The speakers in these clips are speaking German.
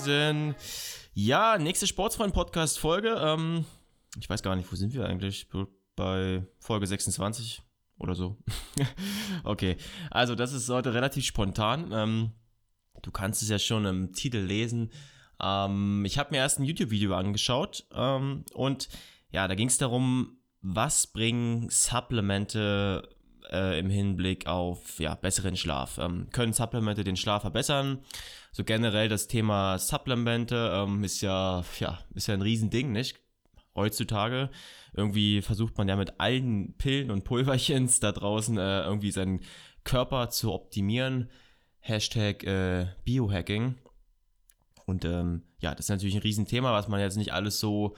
Moinsen. Ja, nächste Sportsfreund-Podcast-Folge. Ähm, ich weiß gar nicht, wo sind wir eigentlich? Bei Folge 26 oder so. okay, also das ist heute relativ spontan. Ähm, du kannst es ja schon im Titel lesen. Ähm, ich habe mir erst ein YouTube-Video angeschaut ähm, und ja, da ging es darum, was bringen Supplemente äh, im Hinblick auf ja, besseren Schlaf? Ähm, können Supplemente den Schlaf verbessern? So generell das Thema Supplemente ähm, ist ja, ja, ist ja ein Riesending, nicht? Heutzutage. Irgendwie versucht man ja mit allen Pillen und Pulverchens da draußen äh, irgendwie seinen Körper zu optimieren. Hashtag äh, Biohacking. Und ähm, ja, das ist natürlich ein Riesenthema, was man jetzt nicht alles so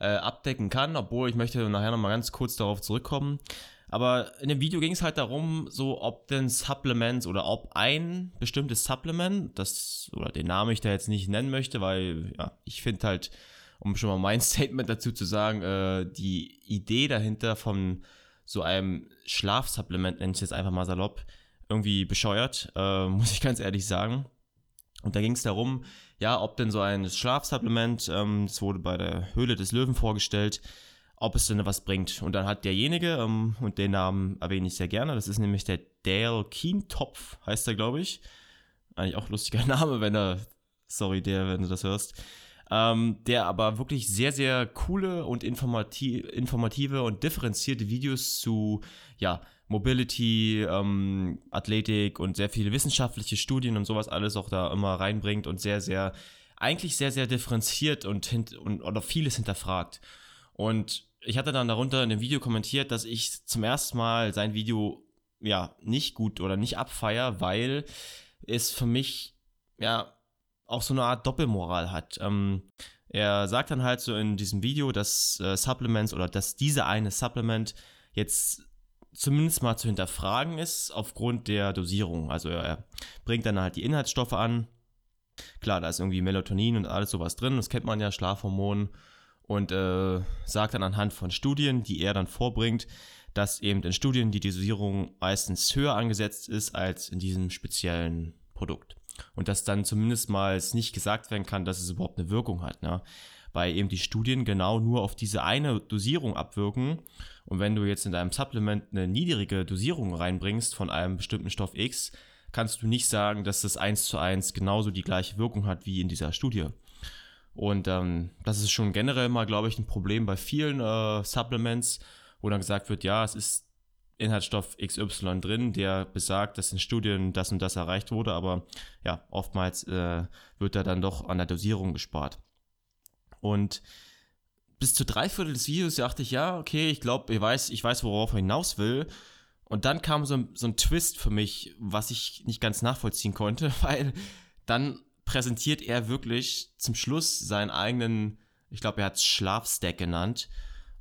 äh, abdecken kann, obwohl ich möchte nachher nochmal ganz kurz darauf zurückkommen. Aber in dem Video ging es halt darum, so ob denn Supplements oder ob ein bestimmtes Supplement, das oder den Namen ich da jetzt nicht nennen möchte, weil ja, ich finde halt, um schon mal mein Statement dazu zu sagen, äh, die Idee dahinter von so einem Schlafsupplement, nenne ich jetzt einfach mal salopp, irgendwie bescheuert, äh, muss ich ganz ehrlich sagen. Und da ging es darum, ja, ob denn so ein Schlafsupplement, ähm, das wurde bei der Höhle des Löwen vorgestellt, ob es denn was bringt. Und dann hat derjenige, ähm, und den Namen erwähne ich sehr gerne, das ist nämlich der Dale Keentopf, heißt er, glaube ich. Eigentlich auch lustiger Name, wenn er, sorry, der, wenn du das hörst. Ähm, der aber wirklich sehr, sehr coole und informativ, informative und differenzierte Videos zu, ja, Mobility, ähm, Athletik und sehr viele wissenschaftliche Studien und sowas alles auch da immer reinbringt und sehr, sehr, eigentlich sehr, sehr differenziert und, und oder vieles hinterfragt. Und ich hatte dann darunter in dem Video kommentiert, dass ich zum ersten Mal sein Video ja nicht gut oder nicht abfeier, weil es für mich ja auch so eine Art Doppelmoral hat. Ähm, er sagt dann halt so in diesem Video, dass äh, Supplements oder dass diese eine Supplement jetzt zumindest mal zu hinterfragen ist aufgrund der Dosierung. Also er bringt dann halt die Inhaltsstoffe an. Klar, da ist irgendwie Melatonin und alles sowas drin, das kennt man ja, Schlafhormon. Und äh, sagt dann anhand von Studien, die er dann vorbringt, dass eben in Studien die Dosierung meistens höher angesetzt ist als in diesem speziellen Produkt. Und dass dann zumindest mal nicht gesagt werden kann, dass es überhaupt eine Wirkung hat. Ne? Weil eben die Studien genau nur auf diese eine Dosierung abwirken und wenn du jetzt in deinem Supplement eine niedrige Dosierung reinbringst von einem bestimmten Stoff X, kannst du nicht sagen, dass das eins zu eins genauso die gleiche Wirkung hat wie in dieser Studie. Und ähm, das ist schon generell mal, glaube ich, ein Problem bei vielen äh, Supplements, wo dann gesagt wird, ja, es ist Inhaltsstoff XY drin, der besagt, dass in Studien das und das erreicht wurde, aber ja, oftmals äh, wird da dann doch an der Dosierung gespart. Und bis zu drei Viertel des Videos dachte ich, ja, okay, ich glaube, ich weiß, ich weiß, worauf er hinaus will. Und dann kam so so ein Twist für mich, was ich nicht ganz nachvollziehen konnte, weil dann präsentiert er wirklich zum Schluss seinen eigenen, ich glaube, er hat es Schlafstack genannt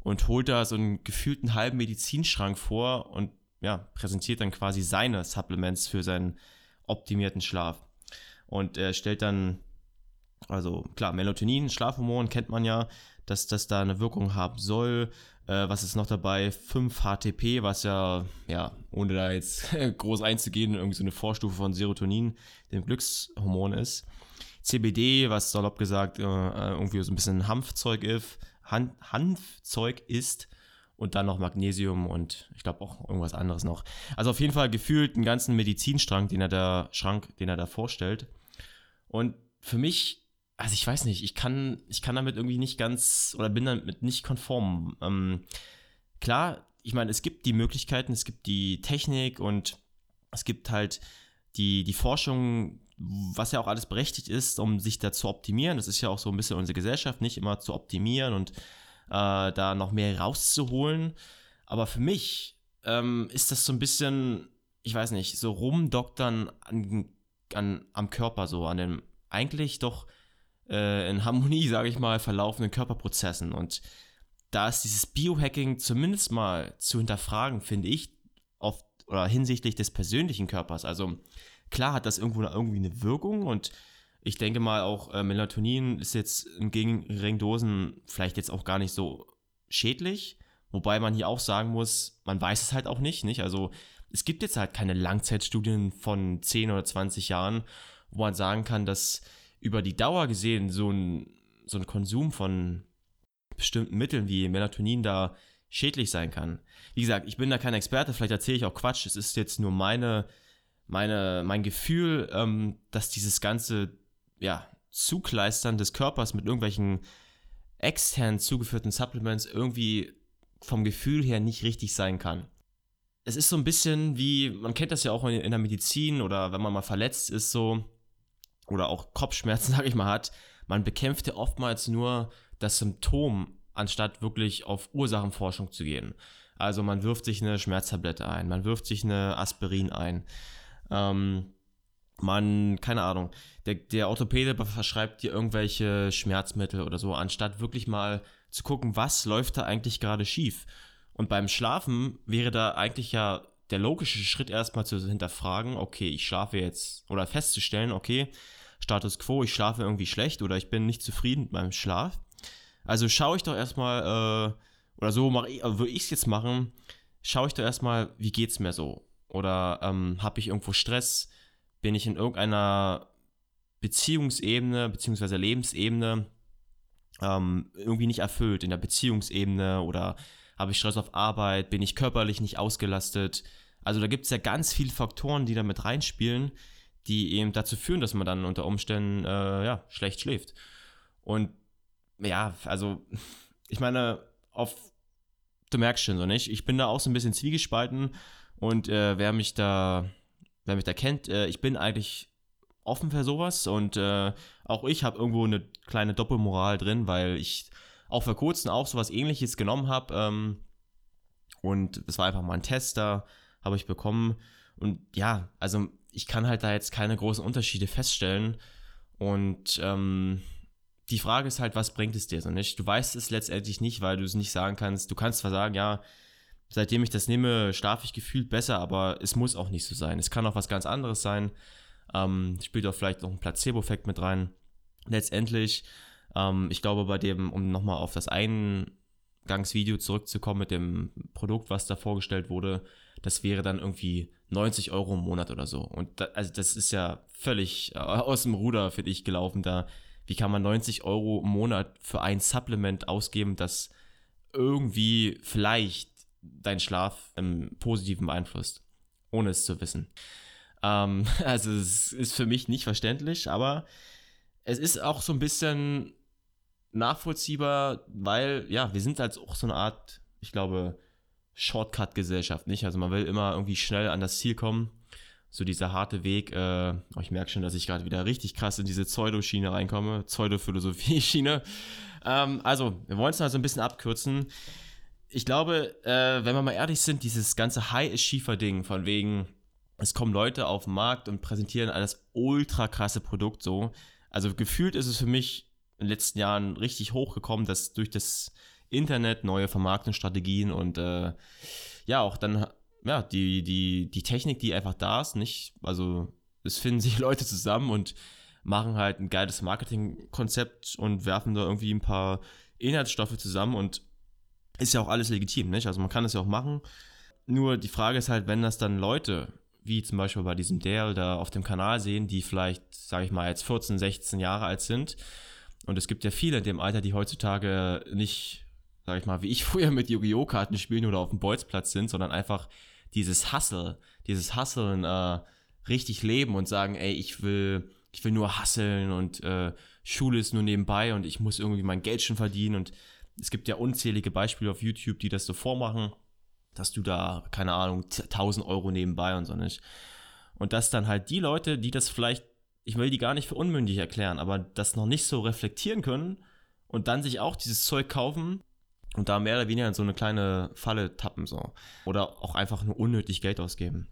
und holt da so einen gefühlten halben Medizinschrank vor und ja, präsentiert dann quasi seine Supplements für seinen optimierten Schlaf. Und er stellt dann, also klar, Melatonin, Schlafhormon kennt man ja, dass das da eine Wirkung haben soll. Äh, was ist noch dabei? 5-HTP, was ja, ja, ohne da jetzt groß einzugehen, irgendwie so eine Vorstufe von Serotonin, dem Glückshormon ist. CBD, was salopp gesagt äh, irgendwie so ein bisschen Hanfzeug ist, Han Hanfzeug ist und dann noch Magnesium und ich glaube auch irgendwas anderes noch. Also auf jeden Fall gefühlt einen ganzen Medizinstrang, den er da Schrank, den er da vorstellt. Und für mich also ich weiß nicht, ich kann, ich kann damit irgendwie nicht ganz oder bin damit nicht konform. Ähm, klar, ich meine, es gibt die Möglichkeiten, es gibt die Technik und es gibt halt die, die Forschung, was ja auch alles berechtigt ist, um sich da zu optimieren. Das ist ja auch so ein bisschen unsere Gesellschaft, nicht immer zu optimieren und äh, da noch mehr rauszuholen. Aber für mich ähm, ist das so ein bisschen, ich weiß nicht, so rumdoktern an, an, am Körper, so an dem eigentlich doch äh, in Harmonie, sage ich mal, verlaufenden Körperprozessen. Und da ist dieses Biohacking zumindest mal zu hinterfragen, finde ich, oft oder hinsichtlich des persönlichen Körpers. Also klar hat das irgendwo irgendwie eine Wirkung und ich denke mal auch äh, Melatonin ist jetzt in geringen Dosen vielleicht jetzt auch gar nicht so schädlich, wobei man hier auch sagen muss, man weiß es halt auch nicht, nicht? Also es gibt jetzt halt keine Langzeitstudien von 10 oder 20 Jahren, wo man sagen kann, dass über die Dauer gesehen so ein, so ein Konsum von bestimmten Mitteln wie Melatonin da schädlich sein kann. Wie gesagt, ich bin da kein Experte, vielleicht erzähle ich auch Quatsch. Es ist jetzt nur meine, meine, mein Gefühl, ähm, dass dieses ganze ja, Zugleistern des Körpers mit irgendwelchen extern zugeführten Supplements irgendwie vom Gefühl her nicht richtig sein kann. Es ist so ein bisschen wie, man kennt das ja auch in, in der Medizin oder wenn man mal verletzt ist, so, oder auch Kopfschmerzen, sag ich mal, hat, man bekämpft ja oftmals nur das Symptom, anstatt wirklich auf Ursachenforschung zu gehen. Also man wirft sich eine Schmerztablette ein, man wirft sich eine Aspirin ein. Ähm, man, keine Ahnung, der, der Orthopäde verschreibt dir irgendwelche Schmerzmittel oder so, anstatt wirklich mal zu gucken, was läuft da eigentlich gerade schief. Und beim Schlafen wäre da eigentlich ja der logische Schritt erstmal zu hinterfragen, okay, ich schlafe jetzt, oder festzustellen, okay, Status quo, ich schlafe irgendwie schlecht oder ich bin nicht zufrieden mit meinem Schlaf. Also schaue ich doch erstmal, äh, oder so ich, würde ich es jetzt machen, schaue ich doch erstmal, wie geht's mir so? Oder ähm, habe ich irgendwo Stress? Bin ich in irgendeiner Beziehungsebene bzw. Lebensebene ähm, irgendwie nicht erfüllt in der Beziehungsebene oder habe ich Stress auf Arbeit, bin ich körperlich nicht ausgelastet. Also da gibt es ja ganz viele Faktoren, die da mit reinspielen, die eben dazu führen, dass man dann unter Umständen äh, ja, schlecht schläft. Und ja, also ich meine, auf, du merkst schon so nicht, ich bin da auch so ein bisschen zwiegespalten und äh, wer mich da, wer mich da kennt, äh, ich bin eigentlich offen für sowas und äh, auch ich habe irgendwo eine kleine Doppelmoral drin, weil ich auch vor kurzem auch sowas ähnliches genommen habe ähm, und es war einfach mal ein Tester, habe ich bekommen und ja, also ich kann halt da jetzt keine großen Unterschiede feststellen und ähm, die Frage ist halt, was bringt es dir so nicht? Du weißt es letztendlich nicht, weil du es nicht sagen kannst. Du kannst zwar sagen, ja, seitdem ich das nehme, schlafe ich gefühlt besser, aber es muss auch nicht so sein. Es kann auch was ganz anderes sein. Ähm, spielt auch vielleicht noch ein Placebo-Effekt mit rein. Letztendlich, ähm, ich glaube, bei dem, um nochmal auf das Eingangsvideo zurückzukommen mit dem Produkt, was da vorgestellt wurde, das wäre dann irgendwie 90 Euro im Monat oder so. Und da, also das ist ja völlig äh, aus dem Ruder, finde ich, gelaufen. Da, wie kann man 90 Euro im Monat für ein Supplement ausgeben, das irgendwie vielleicht deinen Schlaf im Positiven beeinflusst, ohne es zu wissen. Ähm, also es ist für mich nicht verständlich, aber es ist auch so ein bisschen nachvollziehbar, weil ja, wir sind halt auch so eine Art, ich glaube, Shortcut-Gesellschaft, nicht? Also man will immer irgendwie schnell an das Ziel kommen. So dieser harte Weg, äh, oh, ich merke schon, dass ich gerade wieder richtig krass in diese Pseudoschiene reinkomme, Pseudo-Philosophie-Schiene. Ähm, also, wir wollen es mal so ein bisschen abkürzen. Ich glaube, äh, wenn wir mal ehrlich sind, dieses ganze High-Achiever-Ding von wegen, es kommen Leute auf den Markt und präsentieren alles ultra krasse Produkt so. Also gefühlt ist es für mich in den letzten Jahren richtig hochgekommen, dass durch das Internet neue Vermarktungsstrategien und äh, ja, auch dann ja, die, die, die Technik, die einfach da ist, nicht, also es finden sich Leute zusammen und machen halt ein geiles Marketingkonzept und werfen da irgendwie ein paar Inhaltsstoffe zusammen und ist ja auch alles legitim, nicht? Also man kann das ja auch machen. Nur die Frage ist halt, wenn das dann Leute wie zum Beispiel bei diesem Dale da auf dem Kanal sehen, die vielleicht, sage ich mal, jetzt 14, 16 Jahre alt sind. Und es gibt ja viele in dem Alter, die heutzutage nicht, sage ich mal, wie ich früher mit Yu-Gi-Oh! Karten spielen oder auf dem Bolzplatz sind, sondern einfach dieses Hustle, dieses Hustlen äh, richtig leben und sagen, ey, ich will, ich will nur hustlen und äh, Schule ist nur nebenbei und ich muss irgendwie mein Geld schon verdienen und es gibt ja unzählige Beispiele auf YouTube, die das so vormachen dass du da, keine Ahnung, 1000 Euro nebenbei und so nicht. Und dass dann halt die Leute, die das vielleicht, ich will die gar nicht für unmündig erklären, aber das noch nicht so reflektieren können und dann sich auch dieses Zeug kaufen und da mehr oder weniger in so eine kleine Falle tappen so. Oder auch einfach nur unnötig Geld ausgeben.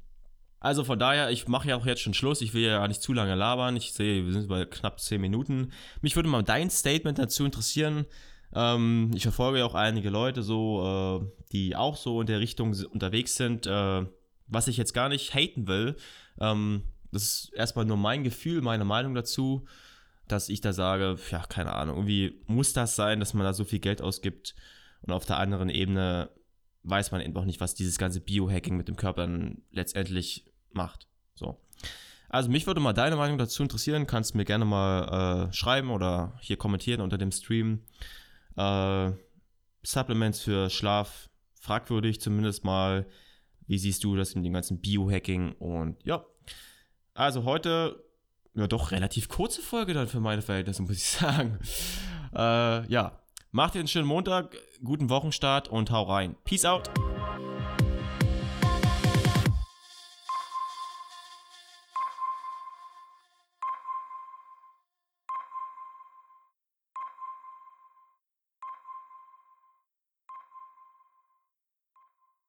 Also von daher, ich mache ja auch jetzt schon Schluss. Ich will ja nicht zu lange labern. Ich sehe, wir sind bei knapp 10 Minuten. Mich würde mal dein Statement dazu interessieren. Ähm, ich verfolge ja auch einige Leute so, äh, die auch so in der Richtung unterwegs sind. Äh, was ich jetzt gar nicht haten will, ähm, das ist erstmal nur mein Gefühl, meine Meinung dazu, dass ich da sage, ja, keine Ahnung, irgendwie muss das sein, dass man da so viel Geld ausgibt und auf der anderen Ebene weiß man eben auch nicht, was dieses ganze Biohacking mit dem Körper dann letztendlich macht. So. Also mich würde mal deine Meinung dazu interessieren. Kannst mir gerne mal äh, schreiben oder hier kommentieren unter dem Stream. Äh, Supplements für Schlaf, fragwürdig zumindest mal. Wie siehst du das mit dem ganzen Biohacking? Und ja, also heute, ja doch relativ kurze Folge dann für meine Verhältnisse, muss ich sagen. Äh, ja, macht dir einen schönen Montag, guten Wochenstart und hau rein. Peace out.